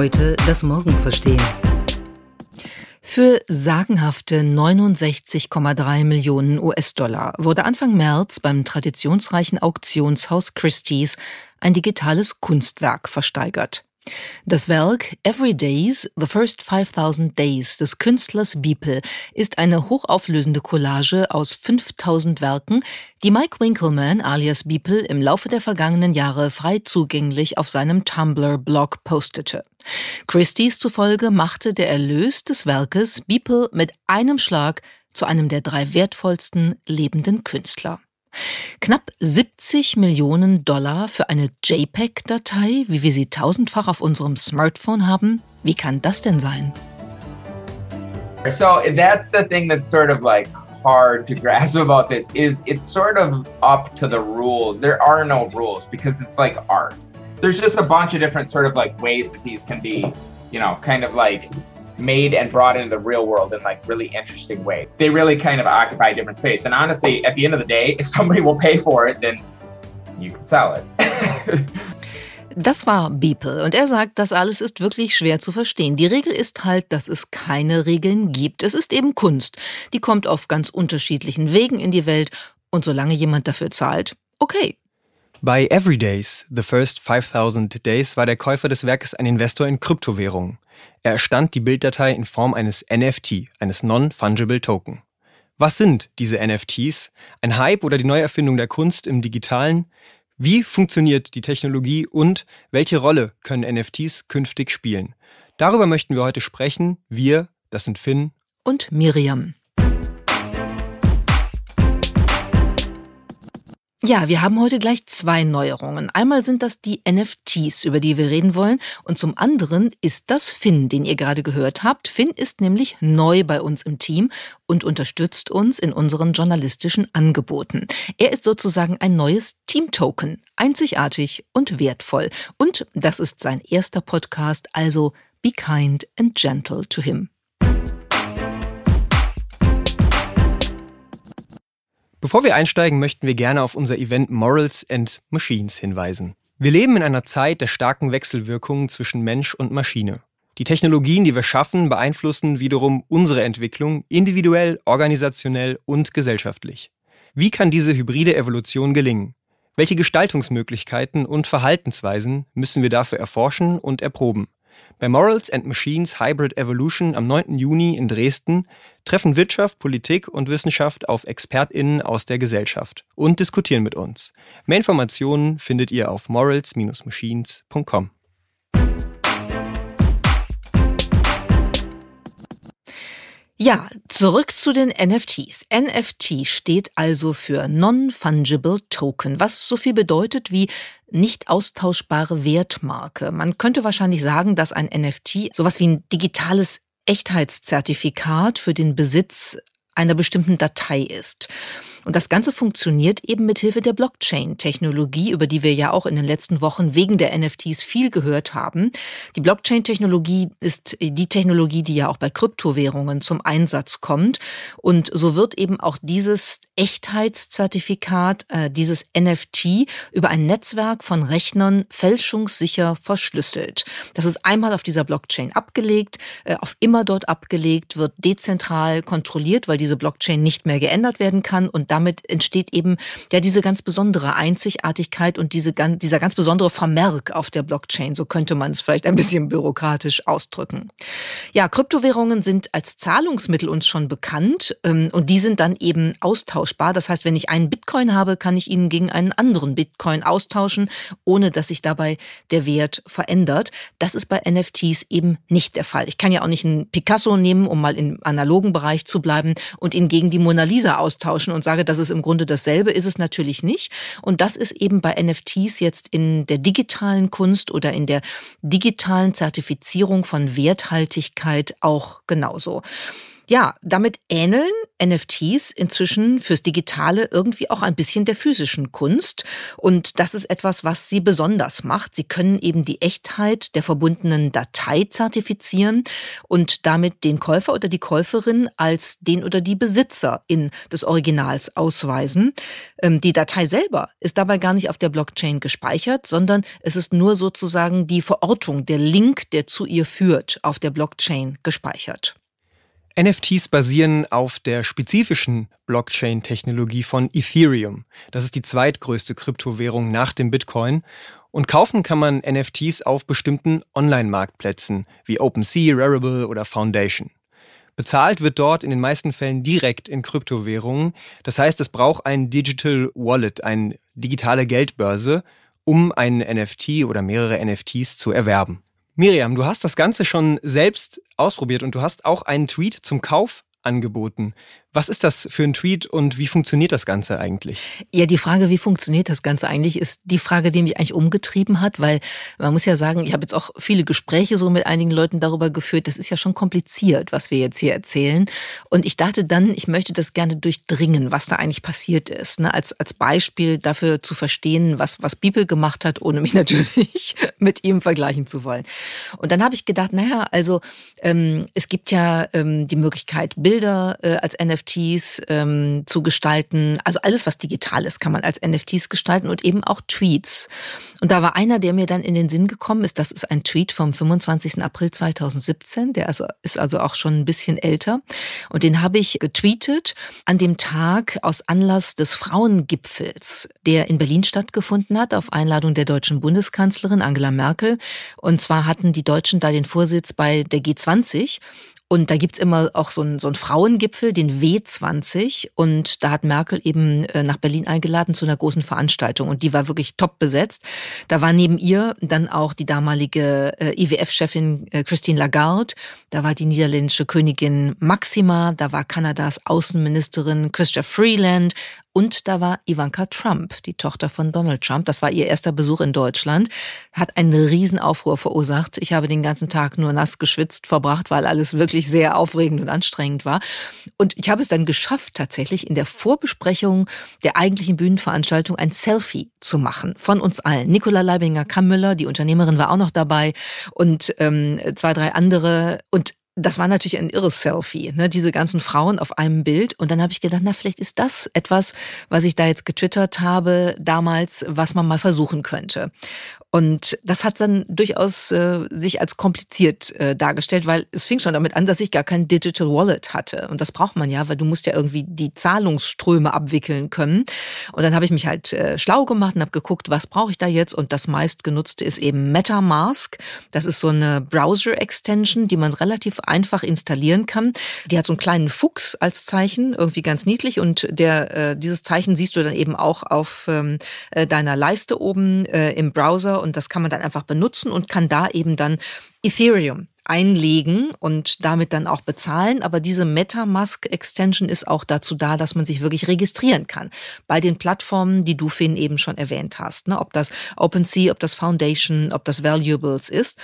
Heute das Morgen verstehen. Für sagenhafte 69,3 Millionen US-Dollar wurde Anfang März beim traditionsreichen Auktionshaus Christie's ein digitales Kunstwerk versteigert. Das Werk Every Days, The First 5000 Days des Künstlers Beeple ist eine hochauflösende Collage aus 5000 Werken, die Mike Winkelmann alias Beeple im Laufe der vergangenen Jahre frei zugänglich auf seinem Tumblr-Blog postete. Christie's zufolge machte der Erlös des Werkes Beeple mit einem Schlag zu einem der drei wertvollsten lebenden Künstler. Knapp 70 Millionen Dollar für eine JPEG-Datei, wie wir sie tausendfach auf unserem Smartphone haben? Wie kann das denn sein? So that's the thing that's sort of like hard to grasp about this is it's sort of up to the rule. There are no rules because it's like art. There's just a bunch of different sort of like ways that these can be, you know, kind of like made and brought into the real world in like really interesting way. They really kind of occupy a different space. And honestly, at the end of the day, if somebody will pay for it, then you can sell it. Das war Beeple und er sagt, das alles ist wirklich schwer zu verstehen. Die Regel ist halt, dass es keine Regeln gibt. Es ist eben Kunst. Die kommt auf ganz unterschiedlichen Wegen in die Welt und solange jemand dafür zahlt, okay. Bei Everydays, The First 5000 Days, war der Käufer des Werkes ein Investor in Kryptowährungen. Er erstand die Bilddatei in Form eines NFT, eines Non-Fungible Token. Was sind diese NFTs? Ein Hype oder die Neuerfindung der Kunst im Digitalen? Wie funktioniert die Technologie und welche Rolle können NFTs künftig spielen? Darüber möchten wir heute sprechen. Wir, das sind Finn und Miriam. Ja, wir haben heute gleich zwei Neuerungen. Einmal sind das die NFTs, über die wir reden wollen. Und zum anderen ist das Finn, den ihr gerade gehört habt. Finn ist nämlich neu bei uns im Team und unterstützt uns in unseren journalistischen Angeboten. Er ist sozusagen ein neues Team-Token. Einzigartig und wertvoll. Und das ist sein erster Podcast, also Be kind and gentle to him. Bevor wir einsteigen, möchten wir gerne auf unser Event Morals and Machines hinweisen. Wir leben in einer Zeit der starken Wechselwirkungen zwischen Mensch und Maschine. Die Technologien, die wir schaffen, beeinflussen wiederum unsere Entwicklung individuell, organisationell und gesellschaftlich. Wie kann diese hybride Evolution gelingen? Welche Gestaltungsmöglichkeiten und Verhaltensweisen müssen wir dafür erforschen und erproben? Bei Morals and Machines Hybrid Evolution am 9. Juni in Dresden treffen Wirtschaft, Politik und Wissenschaft auf ExpertInnen aus der Gesellschaft und diskutieren mit uns. Mehr Informationen findet ihr auf morals-machines.com. Ja, zurück zu den NFTs. NFT steht also für Non-Fungible Token, was so viel bedeutet wie nicht austauschbare Wertmarke. Man könnte wahrscheinlich sagen, dass ein NFT sowas wie ein digitales Echtheitszertifikat für den Besitz einer bestimmten Datei ist. Und das Ganze funktioniert eben mit Hilfe der Blockchain-Technologie, über die wir ja auch in den letzten Wochen wegen der NFTs viel gehört haben. Die Blockchain-Technologie ist die Technologie, die ja auch bei Kryptowährungen zum Einsatz kommt. Und so wird eben auch dieses Echtheitszertifikat, äh, dieses NFT über ein Netzwerk von Rechnern fälschungssicher verschlüsselt. Das ist einmal auf dieser Blockchain abgelegt, äh, auf immer dort abgelegt, wird dezentral kontrolliert, weil diese Blockchain nicht mehr geändert werden kann und damit entsteht eben ja diese ganz besondere Einzigartigkeit und diese, dieser ganz besondere Vermerk auf der Blockchain. So könnte man es vielleicht ein bisschen bürokratisch ausdrücken. Ja, Kryptowährungen sind als Zahlungsmittel uns schon bekannt ähm, und die sind dann eben austauschbar. Das heißt, wenn ich einen Bitcoin habe, kann ich ihn gegen einen anderen Bitcoin austauschen, ohne dass sich dabei der Wert verändert. Das ist bei NFTs eben nicht der Fall. Ich kann ja auch nicht einen Picasso nehmen, um mal im analogen Bereich zu bleiben und ihn gegen die Mona Lisa austauschen und sagen, sage, das ist im Grunde dasselbe, ist es natürlich nicht. Und das ist eben bei NFTs jetzt in der digitalen Kunst oder in der digitalen Zertifizierung von Werthaltigkeit auch genauso. Ja, damit ähneln NFTs inzwischen fürs Digitale irgendwie auch ein bisschen der physischen Kunst. Und das ist etwas, was sie besonders macht. Sie können eben die Echtheit der verbundenen Datei zertifizieren und damit den Käufer oder die Käuferin als den oder die Besitzerin des Originals ausweisen. Ähm, die Datei selber ist dabei gar nicht auf der Blockchain gespeichert, sondern es ist nur sozusagen die Verortung, der Link, der zu ihr führt, auf der Blockchain gespeichert. NFTs basieren auf der spezifischen Blockchain-Technologie von Ethereum. Das ist die zweitgrößte Kryptowährung nach dem Bitcoin. Und kaufen kann man NFTs auf bestimmten Online-Marktplätzen wie OpenSea, Rarible oder Foundation. Bezahlt wird dort in den meisten Fällen direkt in Kryptowährungen. Das heißt, es braucht ein Digital Wallet, eine digitale Geldbörse, um einen NFT oder mehrere NFTs zu erwerben. Miriam, du hast das Ganze schon selbst ausprobiert und du hast auch einen Tweet zum Kauf angeboten. Was ist das für ein Tweet und wie funktioniert das Ganze eigentlich? Ja, die Frage, wie funktioniert das Ganze eigentlich, ist die Frage, die mich eigentlich umgetrieben hat, weil man muss ja sagen, ich habe jetzt auch viele Gespräche so mit einigen Leuten darüber geführt. Das ist ja schon kompliziert, was wir jetzt hier erzählen. Und ich dachte dann, ich möchte das gerne durchdringen, was da eigentlich passiert ist. Ne? Als, als Beispiel dafür zu verstehen, was, was Bibel gemacht hat, ohne mich natürlich mit ihm vergleichen zu wollen. Und dann habe ich gedacht, naja, also ähm, es gibt ja ähm, die Möglichkeit, Bilder äh, als NFT NFTs ähm, zu gestalten. Also alles, was digital ist, kann man als NFTs gestalten und eben auch Tweets. Und da war einer, der mir dann in den Sinn gekommen ist. Das ist ein Tweet vom 25. April 2017. Der also, ist also auch schon ein bisschen älter. Und den habe ich getweetet an dem Tag aus Anlass des Frauengipfels, der in Berlin stattgefunden hat, auf Einladung der deutschen Bundeskanzlerin Angela Merkel. Und zwar hatten die Deutschen da den Vorsitz bei der G20. Und da gibt's immer auch so einen, so einen Frauengipfel, den W20. Und da hat Merkel eben äh, nach Berlin eingeladen zu einer großen Veranstaltung. Und die war wirklich top besetzt. Da war neben ihr dann auch die damalige äh, IWF-Chefin äh, Christine Lagarde. Da war die niederländische Königin Maxima. Da war Kanadas Außenministerin Christa Freeland. Und da war Ivanka Trump, die Tochter von Donald Trump. Das war ihr erster Besuch in Deutschland. Hat einen Riesenaufruhr verursacht. Ich habe den ganzen Tag nur nass geschwitzt verbracht, weil alles wirklich sehr aufregend und anstrengend war. Und ich habe es dann geschafft, tatsächlich in der Vorbesprechung der eigentlichen Bühnenveranstaltung ein Selfie zu machen von uns allen. Nicola Leibinger-Kammüller, die Unternehmerin, war auch noch dabei und ähm, zwei, drei andere. Und das war natürlich ein irres Selfie, ne? diese ganzen Frauen auf einem Bild. Und dann habe ich gedacht, na, vielleicht ist das etwas, was ich da jetzt getwittert habe damals, was man mal versuchen könnte. Und das hat dann durchaus äh, sich als kompliziert äh, dargestellt, weil es fing schon damit an, dass ich gar kein Digital Wallet hatte. Und das braucht man ja, weil du musst ja irgendwie die Zahlungsströme abwickeln können. Und dann habe ich mich halt äh, schlau gemacht und habe geguckt, was brauche ich da jetzt? Und das meistgenutzte ist eben MetaMask. Das ist so eine Browser-Extension, die man relativ einfach installieren kann. Die hat so einen kleinen Fuchs als Zeichen, irgendwie ganz niedlich. Und der, äh, dieses Zeichen siehst du dann eben auch auf ähm, äh, deiner Leiste oben äh, im Browser und das kann man dann einfach benutzen und kann da eben dann Ethereum einlegen und damit dann auch bezahlen. Aber diese MetaMask-Extension ist auch dazu da, dass man sich wirklich registrieren kann. Bei den Plattformen, die du, Finn, eben schon erwähnt hast. Ne? Ob das OpenSea, ob das Foundation, ob das Valuables ist.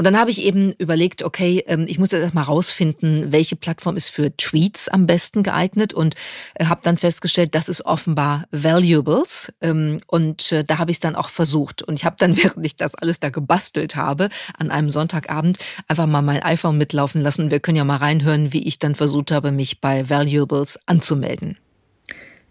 Und dann habe ich eben überlegt, okay, ähm, ich muss jetzt erstmal rausfinden, welche Plattform ist für Tweets am besten geeignet und äh, habe dann festgestellt, das ist offenbar Valuables. Ähm, und äh, da habe ich es dann auch versucht. Und ich habe dann, während ich das alles da gebastelt habe, an einem Sonntagabend einfach mal mein iPhone mitlaufen lassen. Wir können ja mal reinhören, wie ich dann versucht habe, mich bei Valuables anzumelden.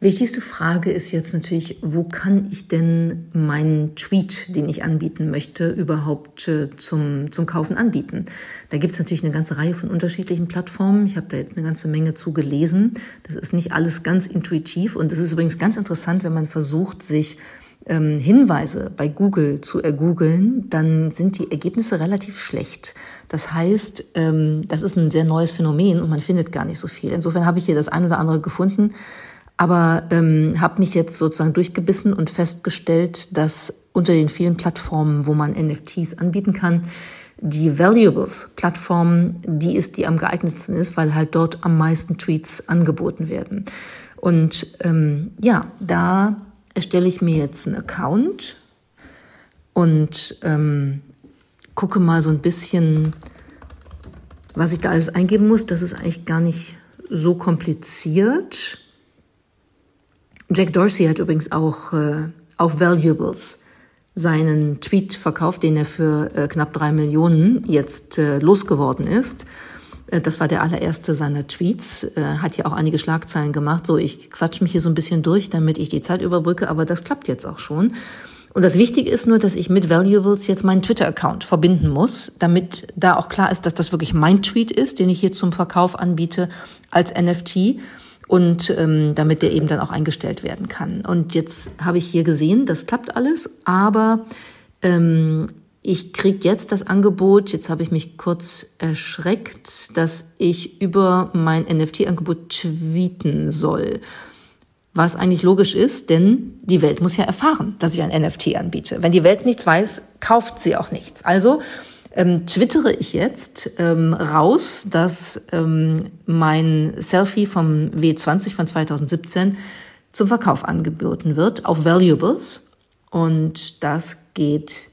Wichtigste Frage ist jetzt natürlich, wo kann ich denn meinen Tweet, den ich anbieten möchte, überhaupt äh, zum, zum Kaufen anbieten? Da gibt es natürlich eine ganze Reihe von unterschiedlichen Plattformen. Ich habe da jetzt eine ganze Menge zu gelesen. Das ist nicht alles ganz intuitiv und es ist übrigens ganz interessant, wenn man versucht, sich ähm, Hinweise bei Google zu ergoogeln, dann sind die Ergebnisse relativ schlecht. Das heißt, ähm, das ist ein sehr neues Phänomen und man findet gar nicht so viel. Insofern habe ich hier das ein oder andere gefunden, aber ähm, habe mich jetzt sozusagen durchgebissen und festgestellt, dass unter den vielen Plattformen, wo man NFTs anbieten kann, die Valuables-Plattform die ist, die am geeignetsten ist, weil halt dort am meisten Tweets angeboten werden. Und ähm, ja, da erstelle ich mir jetzt einen Account und ähm, gucke mal so ein bisschen, was ich da alles eingeben muss. Das ist eigentlich gar nicht so kompliziert. Jack Dorsey hat übrigens auch äh, auf Valuables seinen Tweet verkauft, den er für äh, knapp drei Millionen jetzt äh, losgeworden ist. Äh, das war der allererste seiner Tweets, äh, hat ja auch einige Schlagzeilen gemacht. So, ich quatsch mich hier so ein bisschen durch, damit ich die Zeit überbrücke, aber das klappt jetzt auch schon. Und das Wichtige ist nur, dass ich mit Valuables jetzt meinen Twitter-Account verbinden muss, damit da auch klar ist, dass das wirklich mein Tweet ist, den ich hier zum Verkauf anbiete als NFT und ähm, damit der eben dann auch eingestellt werden kann. Und jetzt habe ich hier gesehen, das klappt alles, aber ähm, ich krieg jetzt das Angebot, jetzt habe ich mich kurz erschreckt, dass ich über mein NFT-Angebot tweeten soll. Was eigentlich logisch ist, denn die Welt muss ja erfahren, dass ich ein NFT anbiete. Wenn die Welt nichts weiß, kauft sie auch nichts. Also ähm, twittere ich jetzt ähm, raus, dass ähm, mein Selfie vom W20 von 2017 zum Verkauf angeboten wird auf Valuables. Und das geht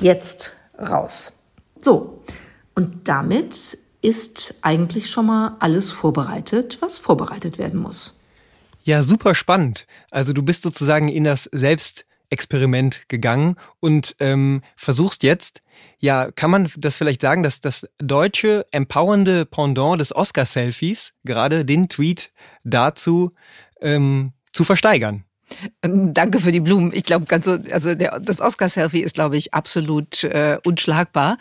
jetzt raus. So, und damit ist eigentlich schon mal alles vorbereitet, was vorbereitet werden muss. Ja, super spannend. Also du bist sozusagen in das Selbstexperiment gegangen und ähm, versuchst jetzt, ja, kann man das vielleicht sagen, dass das deutsche empowernde Pendant des Oscar-Selfies gerade den Tweet dazu ähm, zu versteigern? Danke für die Blumen. Ich glaube, ganz so, also der, das Oscar-Selfie ist, glaube ich, absolut äh, unschlagbar.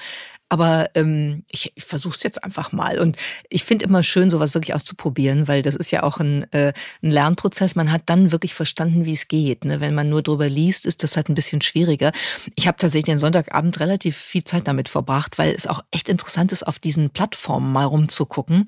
Aber ähm, ich, ich versuche es jetzt einfach mal. Und ich finde immer schön, sowas wirklich auszuprobieren, weil das ist ja auch ein, äh, ein Lernprozess. Man hat dann wirklich verstanden, wie es geht. Ne? Wenn man nur drüber liest, ist das halt ein bisschen schwieriger. Ich habe tatsächlich den Sonntagabend relativ viel Zeit damit verbracht, weil es auch echt interessant ist, auf diesen Plattformen mal rumzugucken.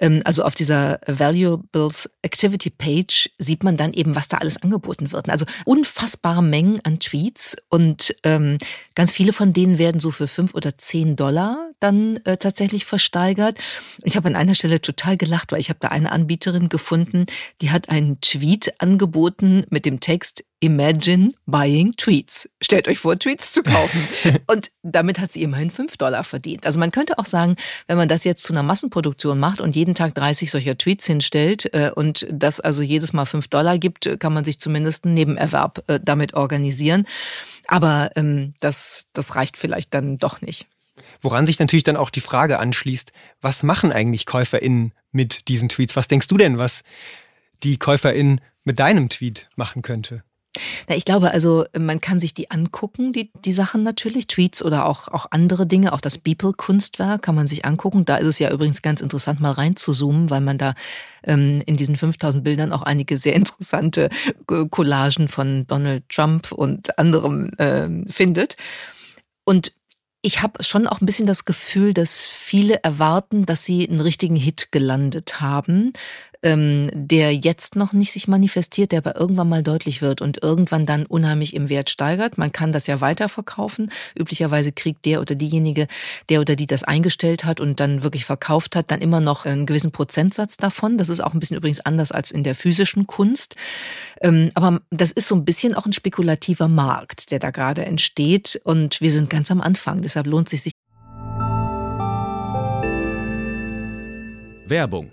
Ähm, also auf dieser Valuables Activity Page sieht man dann eben, was da alles angeboten wird. Also unfassbare Mengen an Tweets und ähm, ganz viele von denen werden so für fünf oder zehn Dollar dann äh, tatsächlich versteigert. Ich habe an einer Stelle total gelacht, weil ich habe da eine Anbieterin gefunden, die hat einen Tweet angeboten mit dem Text Imagine buying Tweets. Stellt euch vor, Tweets zu kaufen. und damit hat sie immerhin fünf Dollar verdient. Also man könnte auch sagen, wenn man das jetzt zu einer Massenproduktion macht und jeden Tag 30 solcher Tweets hinstellt äh, und das also jedes Mal fünf Dollar gibt, kann man sich zumindest einen Nebenerwerb äh, damit organisieren. Aber ähm, das, das reicht vielleicht dann doch nicht. Woran sich natürlich dann auch die Frage anschließt, was machen eigentlich KäuferInnen mit diesen Tweets? Was denkst du denn, was die KäuferInnen mit deinem Tweet machen könnte? Na, ich glaube, also man kann sich die angucken, die, die Sachen natürlich, Tweets oder auch, auch andere Dinge, auch das Beeple-Kunstwerk kann man sich angucken. Da ist es ja übrigens ganz interessant, mal reinzuzoomen, weil man da ähm, in diesen 5000 Bildern auch einige sehr interessante Collagen von Donald Trump und anderem ähm, findet. Und ich habe schon auch ein bisschen das Gefühl, dass viele erwarten, dass sie einen richtigen Hit gelandet haben, ähm, der jetzt noch nicht sich manifestiert, der aber irgendwann mal deutlich wird und irgendwann dann unheimlich im Wert steigert. Man kann das ja weiterverkaufen. Üblicherweise kriegt der oder diejenige, der oder die das eingestellt hat und dann wirklich verkauft hat, dann immer noch einen gewissen Prozentsatz davon. Das ist auch ein bisschen übrigens anders als in der physischen Kunst. Ähm, aber das ist so ein bisschen auch ein spekulativer Markt, der da gerade entsteht und wir sind ganz am Anfang. Deshalb lohnt sich Werbung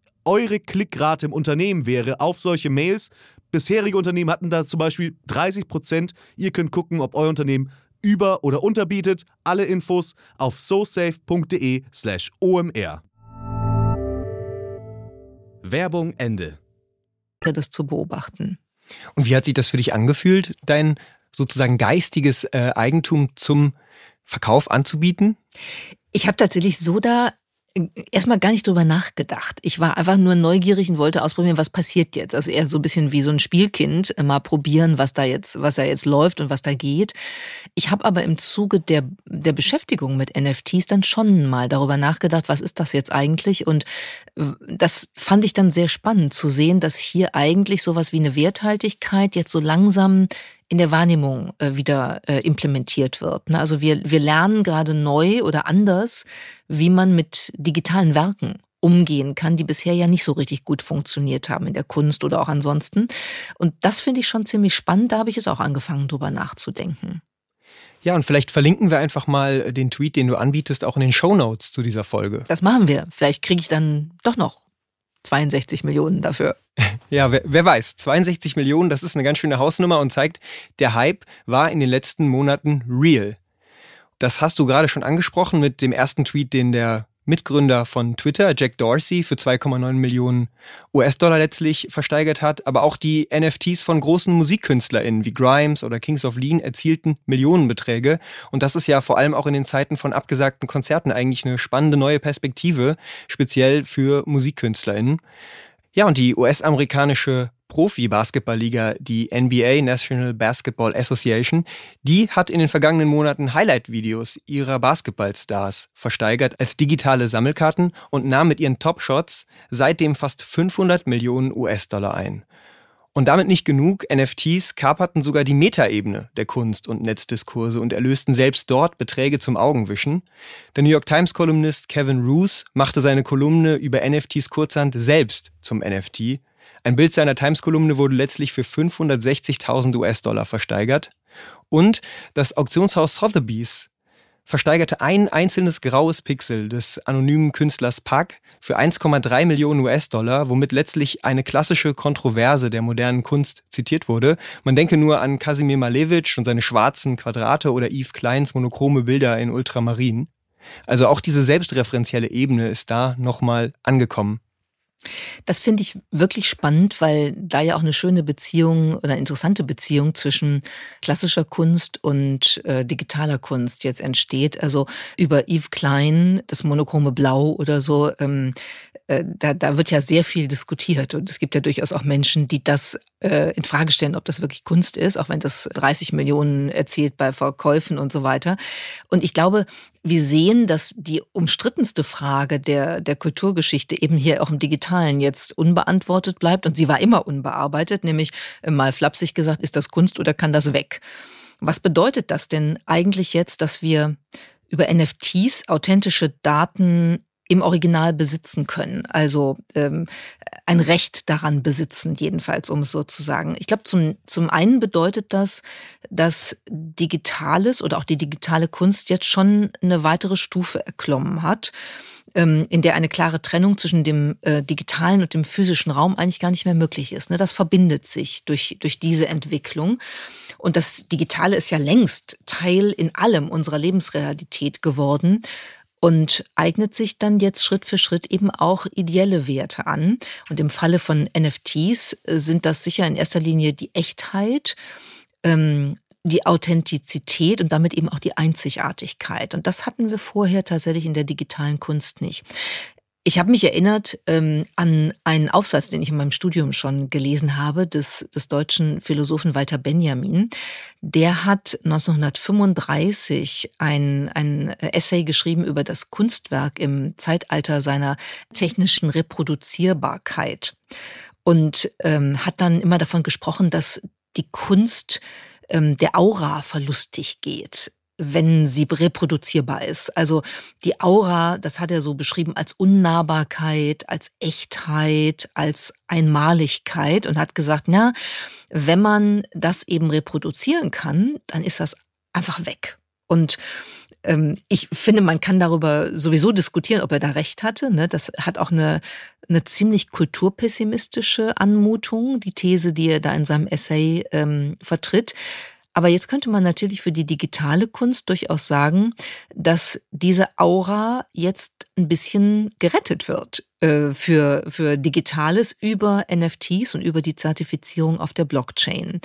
eure Klickrate im Unternehmen wäre auf solche Mails. Bisherige Unternehmen hatten da zum Beispiel 30 Prozent. Ihr könnt gucken, ob euer Unternehmen über- oder unterbietet. Alle Infos auf sosafe.de/omr. Werbung Ende. Das zu beobachten. Und wie hat sich das für dich angefühlt, dein sozusagen geistiges äh, Eigentum zum Verkauf anzubieten? Ich habe tatsächlich so da erstmal gar nicht drüber nachgedacht. Ich war einfach nur neugierig und wollte ausprobieren, was passiert jetzt. Also eher so ein bisschen wie so ein Spielkind, äh, mal probieren, was da jetzt, was da jetzt läuft und was da geht. Ich habe aber im Zuge der, der Beschäftigung mit NFTs dann schon mal darüber nachgedacht, was ist das jetzt eigentlich? Und äh, das fand ich dann sehr spannend zu sehen, dass hier eigentlich sowas wie eine Werthaltigkeit jetzt so langsam in der Wahrnehmung äh, wieder äh, implementiert wird. Ne? Also wir, wir lernen gerade neu oder anders, wie man mit digitalen Werken umgehen kann, die bisher ja nicht so richtig gut funktioniert haben in der Kunst oder auch ansonsten. Und das finde ich schon ziemlich spannend. Da habe ich es auch angefangen, drüber nachzudenken. Ja, und vielleicht verlinken wir einfach mal den Tweet, den du anbietest, auch in den Show Notes zu dieser Folge. Das machen wir. Vielleicht kriege ich dann doch noch 62 Millionen dafür. Ja, wer, wer, weiß, 62 Millionen, das ist eine ganz schöne Hausnummer und zeigt, der Hype war in den letzten Monaten real. Das hast du gerade schon angesprochen mit dem ersten Tweet, den der Mitgründer von Twitter, Jack Dorsey, für 2,9 Millionen US-Dollar letztlich versteigert hat. Aber auch die NFTs von großen MusikkünstlerInnen wie Grimes oder Kings of Lean erzielten Millionenbeträge. Und das ist ja vor allem auch in den Zeiten von abgesagten Konzerten eigentlich eine spannende neue Perspektive, speziell für MusikkünstlerInnen. Ja, und die US-amerikanische Profi-Basketballliga, die NBA National Basketball Association, die hat in den vergangenen Monaten Highlight-Videos ihrer Basketballstars versteigert als digitale Sammelkarten und nahm mit ihren Top-Shots seitdem fast 500 Millionen US-Dollar ein. Und damit nicht genug, NFTs kaperten sogar die Metaebene der Kunst- und Netzdiskurse und erlösten selbst dort Beträge zum Augenwischen. Der New York Times-Kolumnist Kevin Roos machte seine Kolumne über NFTs kurzhand selbst zum NFT. Ein Bild seiner Times-Kolumne wurde letztlich für 560.000 US-Dollar versteigert. Und das Auktionshaus Sotheby's versteigerte ein einzelnes graues Pixel des anonymen Künstlers Pack für 1,3 Millionen US-Dollar, womit letztlich eine klassische Kontroverse der modernen Kunst zitiert wurde. Man denke nur an Kasimir Malevich und seine schwarzen Quadrate oder Yves Kleins monochrome Bilder in Ultramarin. Also auch diese selbstreferenzielle Ebene ist da nochmal angekommen. Das finde ich wirklich spannend, weil da ja auch eine schöne Beziehung oder interessante Beziehung zwischen klassischer Kunst und äh, digitaler Kunst jetzt entsteht. Also über Yves Klein, das monochrome Blau oder so, ähm, äh, da, da wird ja sehr viel diskutiert und es gibt ja durchaus auch Menschen, die das äh, in Frage stellen, ob das wirklich Kunst ist, auch wenn das 30 Millionen erzielt bei Verkäufen und so weiter. Und ich glaube, wir sehen, dass die umstrittenste Frage der, der Kulturgeschichte eben hier auch im Digitalen jetzt unbeantwortet bleibt. Und sie war immer unbearbeitet, nämlich äh, mal flapsig gesagt, ist das Kunst oder kann das weg? Was bedeutet das denn eigentlich jetzt, dass wir über NFTs authentische Daten im Original besitzen können. Also ähm, ein Recht daran besitzen, jedenfalls, um es so zu sagen. Ich glaube, zum, zum einen bedeutet das, dass Digitales oder auch die digitale Kunst jetzt schon eine weitere Stufe erklommen hat ähm, in der eine klare Trennung zwischen dem äh, digitalen und dem physischen Raum eigentlich gar nicht mehr möglich ist. Ne? Das verbindet sich durch, durch diese Entwicklung. Und das Digitale ist ja längst Teil in allem unserer Lebensrealität geworden und eignet sich dann jetzt Schritt für Schritt eben auch ideelle Werte an. Und im Falle von NFTs äh, sind das sicher in erster Linie die Echtheit, ähm, die Authentizität und damit eben auch die Einzigartigkeit. Und das hatten wir vorher tatsächlich in der digitalen Kunst nicht. Ich habe mich erinnert ähm, an einen Aufsatz, den ich in meinem Studium schon gelesen habe, des, des deutschen Philosophen Walter Benjamin. Der hat 1935 ein, ein Essay geschrieben über das Kunstwerk im Zeitalter seiner technischen Reproduzierbarkeit und ähm, hat dann immer davon gesprochen, dass die Kunst ähm, der Aura verlustig geht wenn sie reproduzierbar ist. Also die Aura, das hat er so beschrieben als Unnahbarkeit, als Echtheit, als Einmaligkeit und hat gesagt, na, wenn man das eben reproduzieren kann, dann ist das einfach weg. Und ähm, ich finde, man kann darüber sowieso diskutieren, ob er da recht hatte. Ne? Das hat auch eine, eine ziemlich kulturpessimistische Anmutung, die These, die er da in seinem Essay ähm, vertritt. Aber jetzt könnte man natürlich für die digitale Kunst durchaus sagen, dass diese Aura jetzt ein bisschen gerettet wird äh, für, für Digitales über NFTs und über die Zertifizierung auf der Blockchain.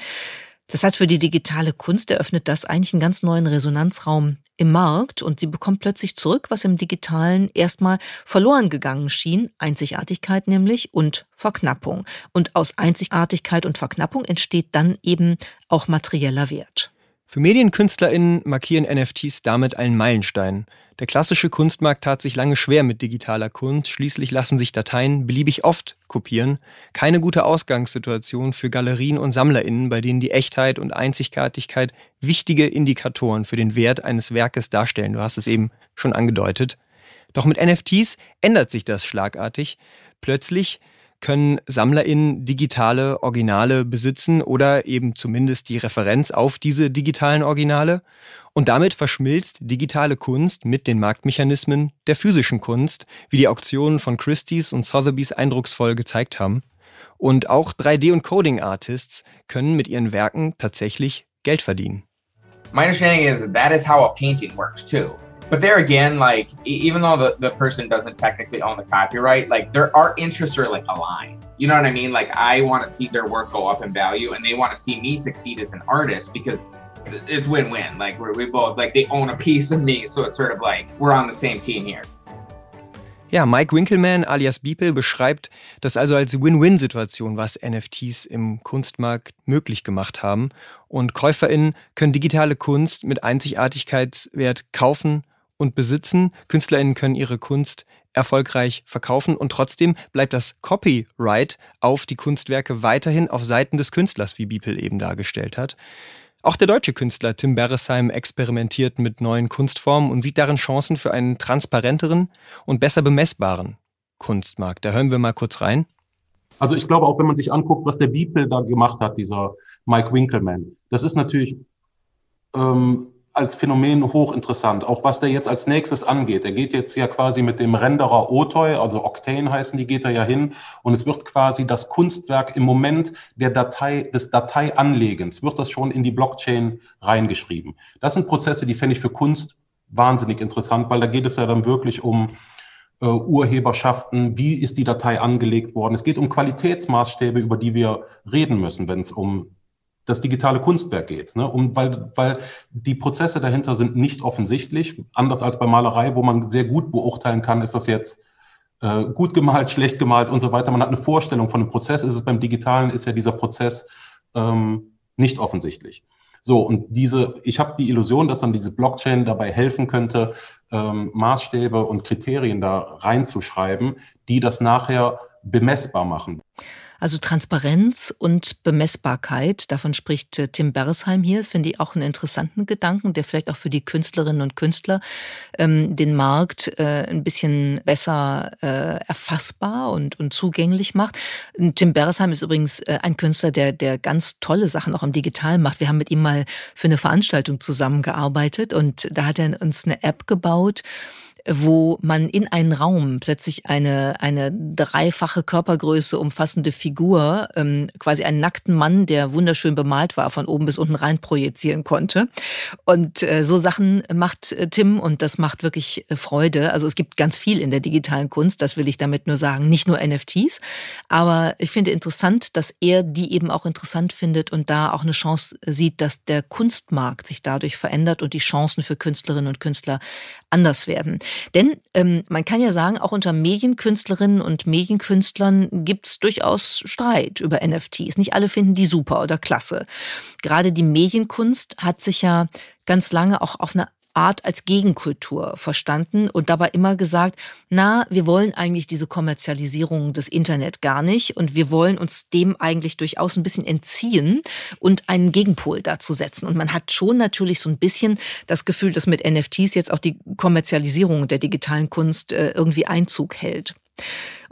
Das heißt, für die digitale Kunst eröffnet das eigentlich einen ganz neuen Resonanzraum im Markt und sie bekommt plötzlich zurück, was im digitalen erstmal verloren gegangen schien, Einzigartigkeit nämlich und Verknappung. Und aus Einzigartigkeit und Verknappung entsteht dann eben auch materieller Wert. Für MedienkünstlerInnen markieren NFTs damit einen Meilenstein. Der klassische Kunstmarkt tat sich lange schwer mit digitaler Kunst. Schließlich lassen sich Dateien beliebig oft kopieren. Keine gute Ausgangssituation für Galerien und SammlerInnen, bei denen die Echtheit und Einzigartigkeit wichtige Indikatoren für den Wert eines Werkes darstellen. Du hast es eben schon angedeutet. Doch mit NFTs ändert sich das schlagartig. Plötzlich können SammlerInnen digitale Originale besitzen oder eben zumindest die Referenz auf diese digitalen Originale. Und damit verschmilzt digitale Kunst mit den Marktmechanismen der physischen Kunst, wie die Auktionen von Christie's und Sotheby's eindrucksvoll gezeigt haben. Und auch 3D- und Coding-Artists können mit ihren Werken tatsächlich Geld verdienen. My understanding is that that is how a painting works too. But there again, like even though the, the person doesn't technically own the copyright, like their art interests are like aligned. You know what I mean? Like I want to see their work go up in value and they want to see me succeed as an artist because it's win-win. Like we're, we both like they own a piece of me, so it's sort of like we're on the same team here. Ja, Mike Winkelmann alias Beeple beschreibt das also als Win-Win-Situation, was NFTs im Kunstmarkt möglich gemacht haben. Und KäuferInnen können digitale Kunst mit Einzigartigkeitswert kaufen und besitzen. KünstlerInnen können ihre Kunst erfolgreich verkaufen und trotzdem bleibt das Copyright auf die Kunstwerke weiterhin auf Seiten des Künstlers, wie Beeple eben dargestellt hat. Auch der deutsche Künstler Tim Beresheim experimentiert mit neuen Kunstformen und sieht darin Chancen für einen transparenteren und besser bemessbaren Kunstmarkt. Da hören wir mal kurz rein. Also ich glaube auch, wenn man sich anguckt, was der Beeple da gemacht hat, dieser Mike Winkelmann, das ist natürlich ähm, als Phänomen hochinteressant. Auch was der jetzt als nächstes angeht. Er geht jetzt ja quasi mit dem Renderer Otoy, also Octane heißen die, geht er ja hin. Und es wird quasi das Kunstwerk im Moment der Datei, des Dateianlegens, wird das schon in die Blockchain reingeschrieben. Das sind Prozesse, die fände ich für Kunst wahnsinnig interessant, weil da geht es ja dann wirklich um äh, Urheberschaften, wie ist die Datei angelegt worden. Es geht um Qualitätsmaßstäbe, über die wir reden müssen, wenn es um das digitale Kunstwerk geht. Ne? Und weil, weil die Prozesse dahinter sind nicht offensichtlich, anders als bei Malerei, wo man sehr gut beurteilen kann, ist das jetzt äh, gut gemalt, schlecht gemalt und so weiter. Man hat eine Vorstellung von dem Prozess. Ist es beim Digitalen, ist ja dieser Prozess ähm, nicht offensichtlich. So, und diese, ich habe die Illusion, dass dann diese Blockchain dabei helfen könnte, ähm, Maßstäbe und Kriterien da reinzuschreiben, die das nachher bemessbar machen. Also Transparenz und Bemessbarkeit, davon spricht äh, Tim Beresheim hier. Das finde ich auch einen interessanten Gedanken, der vielleicht auch für die Künstlerinnen und Künstler ähm, den Markt äh, ein bisschen besser äh, erfassbar und, und zugänglich macht. Tim Beresheim ist übrigens äh, ein Künstler, der, der ganz tolle Sachen auch im Digitalen macht. Wir haben mit ihm mal für eine Veranstaltung zusammengearbeitet und da hat er uns eine App gebaut, wo man in einen Raum plötzlich eine, eine dreifache Körpergröße umfassende Figur, ähm, quasi einen nackten Mann, der wunderschön bemalt war, von oben bis unten rein projizieren konnte. Und äh, so Sachen macht äh, Tim und das macht wirklich äh, Freude. Also es gibt ganz viel in der digitalen Kunst, das will ich damit nur sagen, nicht nur NFTs. Aber ich finde interessant, dass er die eben auch interessant findet und da auch eine Chance sieht, dass der Kunstmarkt sich dadurch verändert und die Chancen für Künstlerinnen und Künstler anders werden. Denn ähm, man kann ja sagen, auch unter Medienkünstlerinnen und Medienkünstlern gibt es durchaus Streit über NFTs. Nicht alle finden die super oder klasse. Gerade die Medienkunst hat sich ja ganz lange auch auf eine Art als Gegenkultur verstanden und dabei immer gesagt, na, wir wollen eigentlich diese Kommerzialisierung des Internet gar nicht und wir wollen uns dem eigentlich durchaus ein bisschen entziehen und einen Gegenpol dazu setzen. Und man hat schon natürlich so ein bisschen das Gefühl, dass mit NFTs jetzt auch die Kommerzialisierung der digitalen Kunst äh, irgendwie Einzug hält.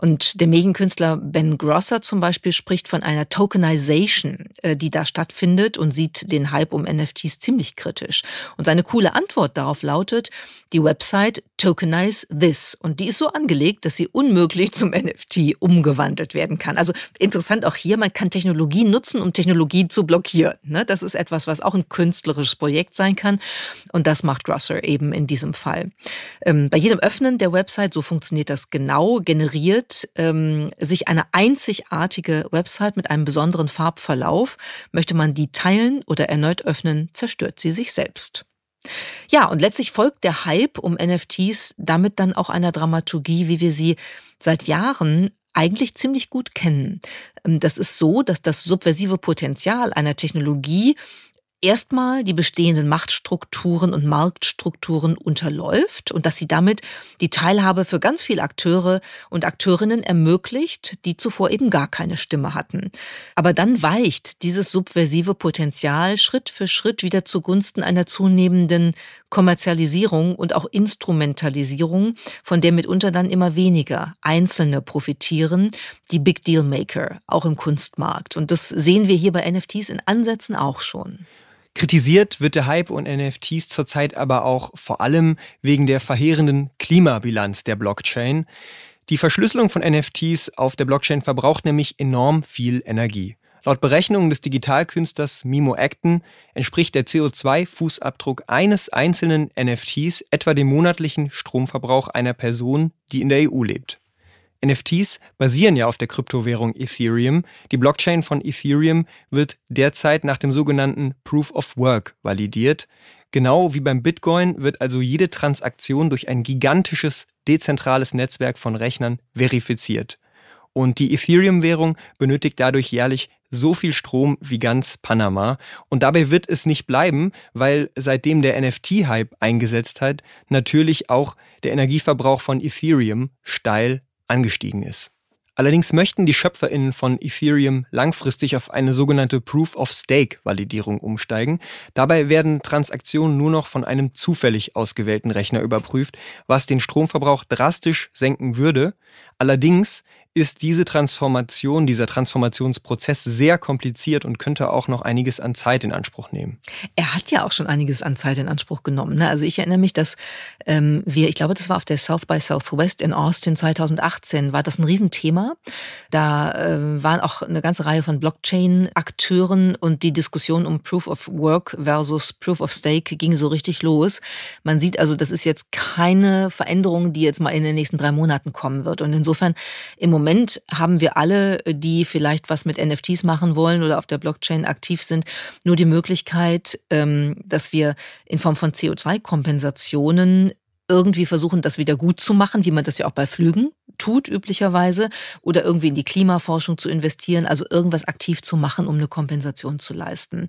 Und der Medienkünstler Ben Grosser zum Beispiel spricht von einer Tokenization, äh, die da stattfindet und sieht den Hype um NFTs ziemlich kritisch. Und seine coole Antwort darauf lautet, die Website Tokenize This. Und die ist so angelegt, dass sie unmöglich zum NFT umgewandelt werden kann. Also interessant auch hier, man kann Technologie nutzen, um Technologie zu blockieren. Ne? Das ist etwas, was auch ein künstlerisches Projekt sein kann. Und das macht Grosser eben in diesem Fall. Ähm, bei jedem Öffnen der Website, so funktioniert das genau, generiert ähm, sich eine einzigartige Website mit einem besonderen Farbverlauf. Möchte man die teilen oder erneut öffnen, zerstört sie sich selbst. Ja, und letztlich folgt der Hype um NFTs damit dann auch einer Dramaturgie, wie wir sie seit Jahren eigentlich ziemlich gut kennen. Ähm, das ist so, dass das subversive Potenzial einer Technologie erstmal die bestehenden Machtstrukturen und Marktstrukturen unterläuft und dass sie damit die Teilhabe für ganz viele Akteure und Akteurinnen ermöglicht, die zuvor eben gar keine Stimme hatten. Aber dann weicht dieses subversive Potenzial Schritt für Schritt wieder zugunsten einer zunehmenden Kommerzialisierung und auch Instrumentalisierung, von der mitunter dann immer weniger Einzelne profitieren, die Big Deal Maker, auch im Kunstmarkt. Und das sehen wir hier bei NFTs in Ansätzen auch schon. Kritisiert wird der Hype und NFTs zurzeit aber auch vor allem wegen der verheerenden Klimabilanz der Blockchain. Die Verschlüsselung von NFTs auf der Blockchain verbraucht nämlich enorm viel Energie. Laut Berechnungen des Digitalkünstlers Mimo Acton entspricht der CO2-Fußabdruck eines einzelnen NFTs etwa dem monatlichen Stromverbrauch einer Person, die in der EU lebt. NFTs basieren ja auf der Kryptowährung Ethereum. Die Blockchain von Ethereum wird derzeit nach dem sogenannten Proof of Work validiert. Genau wie beim Bitcoin wird also jede Transaktion durch ein gigantisches dezentrales Netzwerk von Rechnern verifiziert. Und die Ethereum-Währung benötigt dadurch jährlich so viel Strom wie ganz Panama. Und dabei wird es nicht bleiben, weil seitdem der NFT-Hype eingesetzt hat, natürlich auch der Energieverbrauch von Ethereum steil angestiegen ist. Allerdings möchten die Schöpferinnen von Ethereum langfristig auf eine sogenannte Proof-of-Stake-Validierung umsteigen. Dabei werden Transaktionen nur noch von einem zufällig ausgewählten Rechner überprüft, was den Stromverbrauch drastisch senken würde. Allerdings ist diese Transformation, dieser Transformationsprozess sehr kompliziert und könnte auch noch einiges an Zeit in Anspruch nehmen. Er hat ja auch schon einiges an Zeit in Anspruch genommen. Ne? Also ich erinnere mich, dass ähm, wir, ich glaube, das war auf der South by Southwest in Austin 2018, war das ein Riesenthema. Da äh, waren auch eine ganze Reihe von Blockchain-Akteuren und die Diskussion um Proof of Work versus Proof of Stake ging so richtig los. Man sieht also, das ist jetzt keine Veränderung, die jetzt mal in den nächsten drei Monaten kommen wird. Und insofern im Moment Moment haben wir alle, die vielleicht was mit NFTs machen wollen oder auf der Blockchain aktiv sind, nur die Möglichkeit, ähm, dass wir in Form von CO2-Kompensationen irgendwie versuchen, das wieder gut zu machen, wie man das ja auch bei Flügen tut üblicherweise, oder irgendwie in die Klimaforschung zu investieren, also irgendwas aktiv zu machen, um eine Kompensation zu leisten.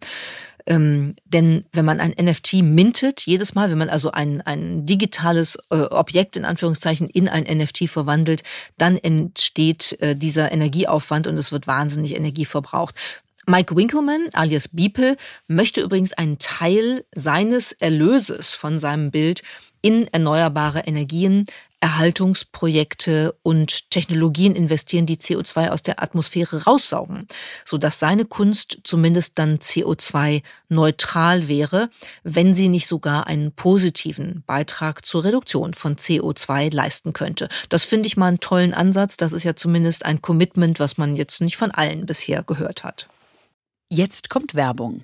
Ähm, denn wenn man ein NFT mintet, jedes Mal, wenn man also ein, ein digitales äh, Objekt in Anführungszeichen in ein NFT verwandelt, dann entsteht äh, dieser Energieaufwand und es wird wahnsinnig Energie verbraucht. Mike Winkelmann, alias Beeple, möchte übrigens einen Teil seines Erlöses von seinem Bild in erneuerbare Energien, Erhaltungsprojekte und Technologien investieren, die CO2 aus der Atmosphäre raussaugen, sodass seine Kunst zumindest dann CO2-neutral wäre, wenn sie nicht sogar einen positiven Beitrag zur Reduktion von CO2 leisten könnte. Das finde ich mal einen tollen Ansatz. Das ist ja zumindest ein Commitment, was man jetzt nicht von allen bisher gehört hat. Jetzt kommt Werbung.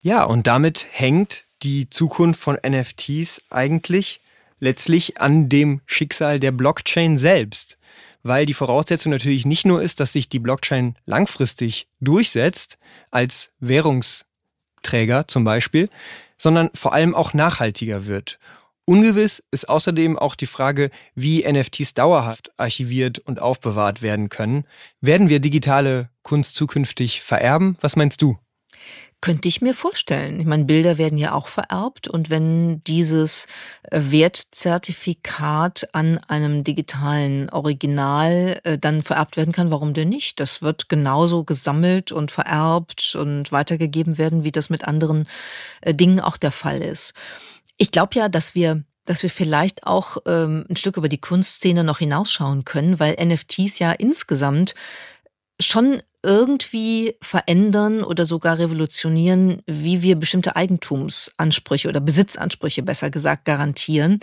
Ja, und damit hängt die Zukunft von NFTs eigentlich letztlich an dem Schicksal der Blockchain selbst. Weil die Voraussetzung natürlich nicht nur ist, dass sich die Blockchain langfristig durchsetzt, als Währungsträger zum Beispiel, sondern vor allem auch nachhaltiger wird. Ungewiss ist außerdem auch die Frage, wie NFTs dauerhaft archiviert und aufbewahrt werden können. Werden wir digitale Kunst zukünftig vererben? Was meinst du? Könnte ich mir vorstellen. Ich meine, Bilder werden ja auch vererbt und wenn dieses äh, Wertzertifikat an einem digitalen Original äh, dann vererbt werden kann, warum denn nicht? Das wird genauso gesammelt und vererbt und weitergegeben werden, wie das mit anderen äh, Dingen auch der Fall ist. Ich glaube ja, dass wir dass wir vielleicht auch ähm, ein Stück über die Kunstszene noch hinausschauen können, weil NFTs ja insgesamt schon irgendwie verändern oder sogar revolutionieren, wie wir bestimmte Eigentumsansprüche oder Besitzansprüche besser gesagt garantieren.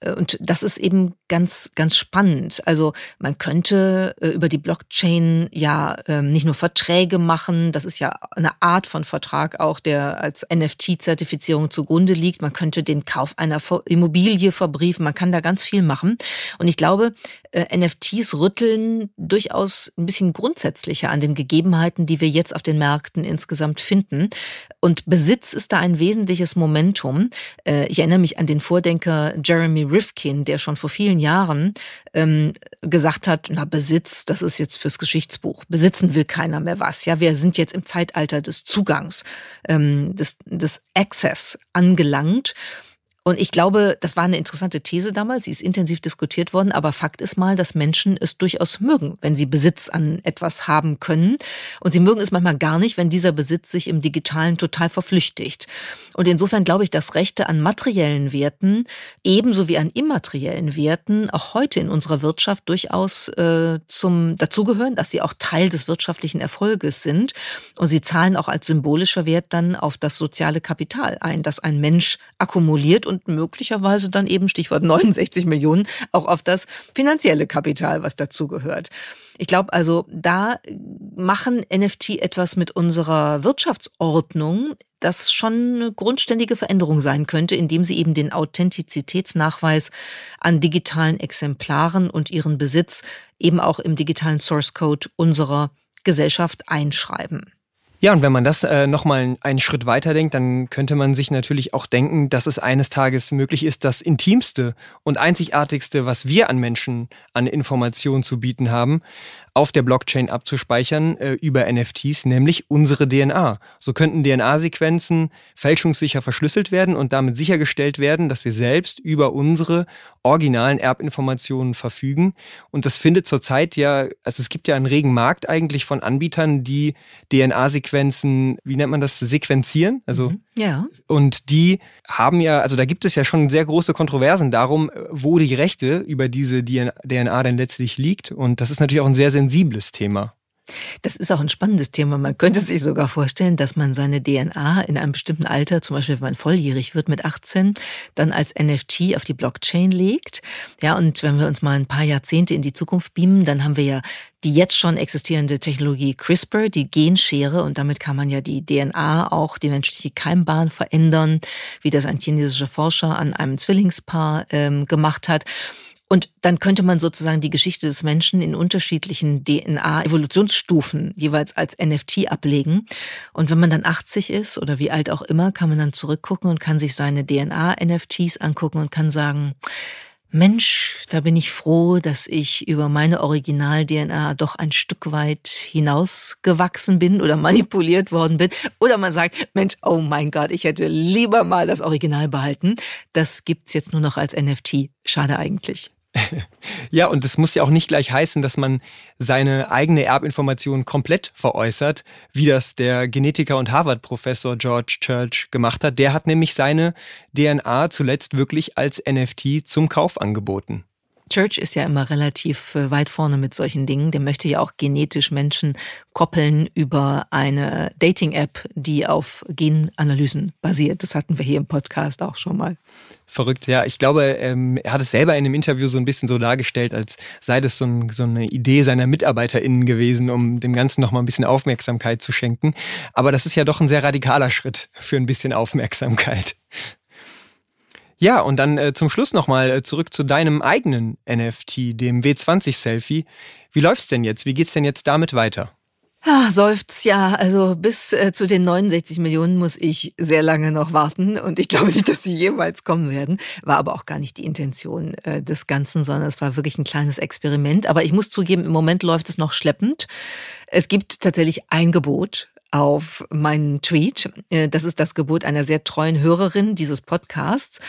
Äh, und das ist eben ganz, ganz spannend. Also man könnte äh, über die Blockchain ja ähm, nicht nur Verträge machen, das ist ja eine Art von Vertrag auch, der als NFT-Zertifizierung zugrunde liegt. Man könnte den Kauf einer Immobilie verbriefen, man kann da ganz viel machen. Und ich glaube, äh, NFTs rütteln durchaus ein bisschen grundsätzlicher an den Gegebenheiten, die wir jetzt auf den Märkten insgesamt finden. Und Besitz ist da ein wesentliches Momentum. Ich erinnere mich an den Vordenker Jeremy Rifkin, der schon vor vielen Jahren ähm, gesagt hat, na Besitz, das ist jetzt fürs Geschichtsbuch. Besitzen will keiner mehr was. Ja, wir sind jetzt im Zeitalter des Zugangs, ähm, des, des Access angelangt. Und ich glaube, das war eine interessante These damals, sie ist intensiv diskutiert worden, aber Fakt ist mal, dass Menschen es durchaus mögen, wenn sie Besitz an etwas haben können. Und sie mögen es manchmal gar nicht, wenn dieser Besitz sich im digitalen total verflüchtigt. Und insofern glaube ich, dass Rechte an materiellen Werten ebenso wie an immateriellen Werten auch heute in unserer Wirtschaft durchaus äh, zum dazugehören, dass sie auch Teil des wirtschaftlichen Erfolges sind. Und sie zahlen auch als symbolischer Wert dann auf das soziale Kapital ein, das ein Mensch akkumuliert und möglicherweise dann eben Stichwort 69 Millionen auch auf das finanzielle Kapital, was dazugehört. Ich glaube also, da machen NFT etwas mit unserer Wirtschaftsordnung, das schon eine grundständige Veränderung sein könnte, indem sie eben den Authentizitätsnachweis an digitalen Exemplaren und ihren Besitz eben auch im digitalen Source Code unserer Gesellschaft einschreiben. Ja, und wenn man das äh, nochmal einen Schritt weiter denkt, dann könnte man sich natürlich auch denken, dass es eines Tages möglich ist, das Intimste und Einzigartigste, was wir an Menschen an Informationen zu bieten haben, auf der Blockchain abzuspeichern äh, über NFTs, nämlich unsere DNA. So könnten DNA-Sequenzen fälschungssicher verschlüsselt werden und damit sichergestellt werden, dass wir selbst über unsere originalen Erbinformationen verfügen. Und das findet zurzeit ja, also es gibt ja einen regen Markt eigentlich von Anbietern, die DNA-Sequenzen, wie nennt man das, sequenzieren. Also mhm. ja. Und die haben ja, also da gibt es ja schon sehr große Kontroversen darum, wo die Rechte über diese DNA denn letztlich liegt. Und das ist natürlich auch ein sehr, sehr sensibles Thema. Das ist auch ein spannendes Thema. Man könnte sich sogar vorstellen, dass man seine DNA in einem bestimmten Alter, zum Beispiel wenn man volljährig wird mit 18, dann als NFT auf die Blockchain legt. Ja, und wenn wir uns mal ein paar Jahrzehnte in die Zukunft beamen, dann haben wir ja die jetzt schon existierende Technologie CRISPR, die Genschere, und damit kann man ja die DNA, auch die menschliche Keimbahn verändern, wie das ein chinesischer Forscher an einem Zwillingspaar ähm, gemacht hat. Und dann könnte man sozusagen die Geschichte des Menschen in unterschiedlichen DNA-Evolutionsstufen jeweils als NFT ablegen. Und wenn man dann 80 ist oder wie alt auch immer, kann man dann zurückgucken und kann sich seine DNA-NFTs angucken und kann sagen, Mensch, da bin ich froh, dass ich über meine Original-DNA doch ein Stück weit hinausgewachsen bin oder manipuliert worden bin. Oder man sagt, Mensch, oh mein Gott, ich hätte lieber mal das Original behalten. Das gibt's jetzt nur noch als NFT. Schade eigentlich. Ja, und es muss ja auch nicht gleich heißen, dass man seine eigene Erbinformation komplett veräußert, wie das der Genetiker und Harvard-Professor George Church gemacht hat. Der hat nämlich seine DNA zuletzt wirklich als NFT zum Kauf angeboten. Church ist ja immer relativ äh, weit vorne mit solchen Dingen. Der möchte ja auch genetisch Menschen koppeln über eine Dating-App, die auf Genanalysen basiert. Das hatten wir hier im Podcast auch schon mal. Verrückt, ja. Ich glaube, ähm, er hat es selber in einem Interview so ein bisschen so dargestellt, als sei das so, ein, so eine Idee seiner MitarbeiterInnen gewesen, um dem Ganzen nochmal ein bisschen Aufmerksamkeit zu schenken. Aber das ist ja doch ein sehr radikaler Schritt für ein bisschen Aufmerksamkeit. Ja, und dann äh, zum Schluss nochmal äh, zurück zu deinem eigenen NFT, dem W20-Selfie. Wie läuft's denn jetzt? Wie geht's denn jetzt damit weiter? Ah, seufzt, ja. Also bis äh, zu den 69 Millionen muss ich sehr lange noch warten und ich glaube nicht, dass sie jemals kommen werden. War aber auch gar nicht die Intention äh, des Ganzen, sondern es war wirklich ein kleines Experiment. Aber ich muss zugeben, im Moment läuft es noch schleppend. Es gibt tatsächlich ein Gebot auf meinen Tweet. Äh, das ist das Gebot einer sehr treuen Hörerin dieses Podcasts.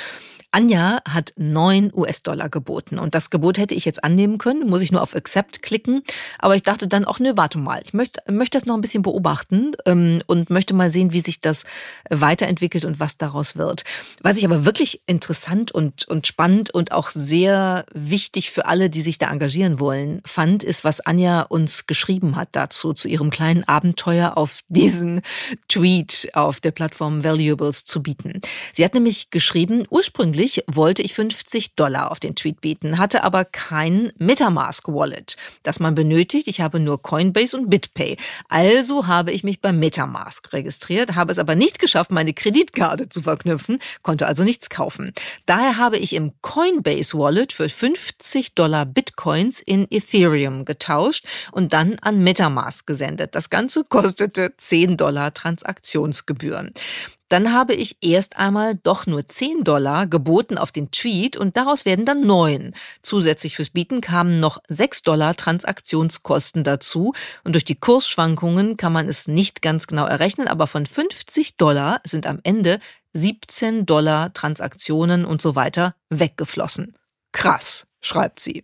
Anja hat neun US-Dollar geboten und das Gebot hätte ich jetzt annehmen können, muss ich nur auf Accept klicken. Aber ich dachte dann auch, nö, warte mal, ich möchte, möchte das noch ein bisschen beobachten ähm, und möchte mal sehen, wie sich das weiterentwickelt und was daraus wird. Was ich aber wirklich interessant und, und spannend und auch sehr wichtig für alle, die sich da engagieren wollen, fand, ist, was Anja uns geschrieben hat dazu, zu ihrem kleinen Abenteuer auf diesen Tweet auf der Plattform Valuables zu bieten. Sie hat nämlich geschrieben, ursprünglich Ursprünglich wollte ich 50 Dollar auf den Tweet bieten, hatte aber kein Metamask Wallet, das man benötigt. Ich habe nur Coinbase und BitPay. Also habe ich mich beim Metamask registriert, habe es aber nicht geschafft, meine Kreditkarte zu verknüpfen, konnte also nichts kaufen. Daher habe ich im Coinbase Wallet für 50 Dollar Bitcoins in Ethereum getauscht und dann an Metamask gesendet. Das Ganze kostete 10 Dollar Transaktionsgebühren. Dann habe ich erst einmal doch nur 10 Dollar geboten auf den Tweet und daraus werden dann 9. Zusätzlich fürs Bieten kamen noch 6 Dollar Transaktionskosten dazu und durch die Kursschwankungen kann man es nicht ganz genau errechnen, aber von 50 Dollar sind am Ende 17 Dollar Transaktionen und so weiter weggeflossen. Krass, schreibt sie.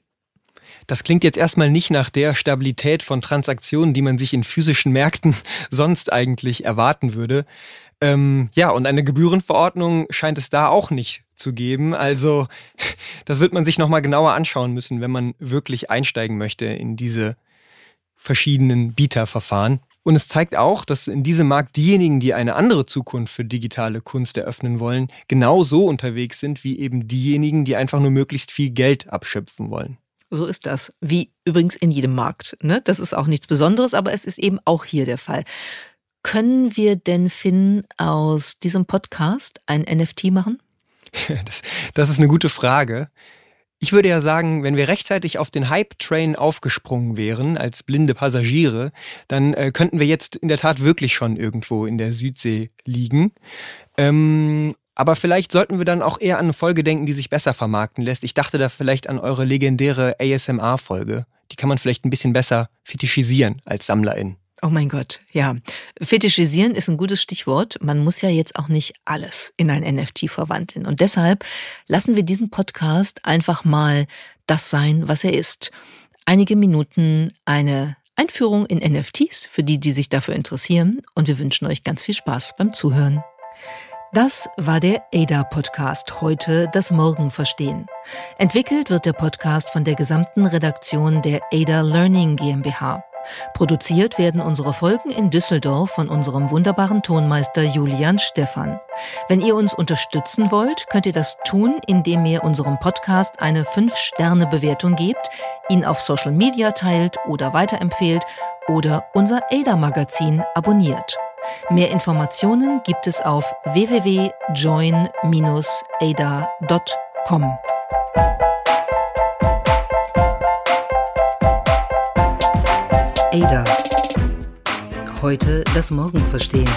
Das klingt jetzt erstmal nicht nach der Stabilität von Transaktionen, die man sich in physischen Märkten sonst eigentlich erwarten würde. Ähm, ja, und eine Gebührenverordnung scheint es da auch nicht zu geben. Also das wird man sich nochmal genauer anschauen müssen, wenn man wirklich einsteigen möchte in diese verschiedenen Bieterverfahren. Und es zeigt auch, dass in diesem Markt diejenigen, die eine andere Zukunft für digitale Kunst eröffnen wollen, genauso unterwegs sind wie eben diejenigen, die einfach nur möglichst viel Geld abschöpfen wollen. So ist das. Wie übrigens in jedem Markt. Ne? Das ist auch nichts Besonderes, aber es ist eben auch hier der Fall. Können wir denn, Finn, aus diesem Podcast ein NFT machen? Das, das ist eine gute Frage. Ich würde ja sagen, wenn wir rechtzeitig auf den Hype-Train aufgesprungen wären, als blinde Passagiere, dann äh, könnten wir jetzt in der Tat wirklich schon irgendwo in der Südsee liegen. Ähm, aber vielleicht sollten wir dann auch eher an eine Folge denken, die sich besser vermarkten lässt. Ich dachte da vielleicht an eure legendäre ASMR-Folge. Die kann man vielleicht ein bisschen besser fetischisieren als Sammlerin. Oh mein Gott, ja. Fetischisieren ist ein gutes Stichwort. Man muss ja jetzt auch nicht alles in ein NFT verwandeln. Und deshalb lassen wir diesen Podcast einfach mal das sein, was er ist. Einige Minuten eine Einführung in NFTs für die, die sich dafür interessieren. Und wir wünschen euch ganz viel Spaß beim Zuhören. Das war der ADA-Podcast heute Das Morgen verstehen. Entwickelt wird der Podcast von der gesamten Redaktion der ADA Learning GmbH. Produziert werden unsere Folgen in Düsseldorf von unserem wunderbaren Tonmeister Julian Stephan. Wenn ihr uns unterstützen wollt, könnt ihr das tun, indem ihr unserem Podcast eine 5-Sterne-Bewertung gebt, ihn auf Social Media teilt oder weiterempfehlt oder unser ADA-Magazin abonniert. Mehr Informationen gibt es auf www.join-ada.com. Ada. Heute das Morgen verstehen.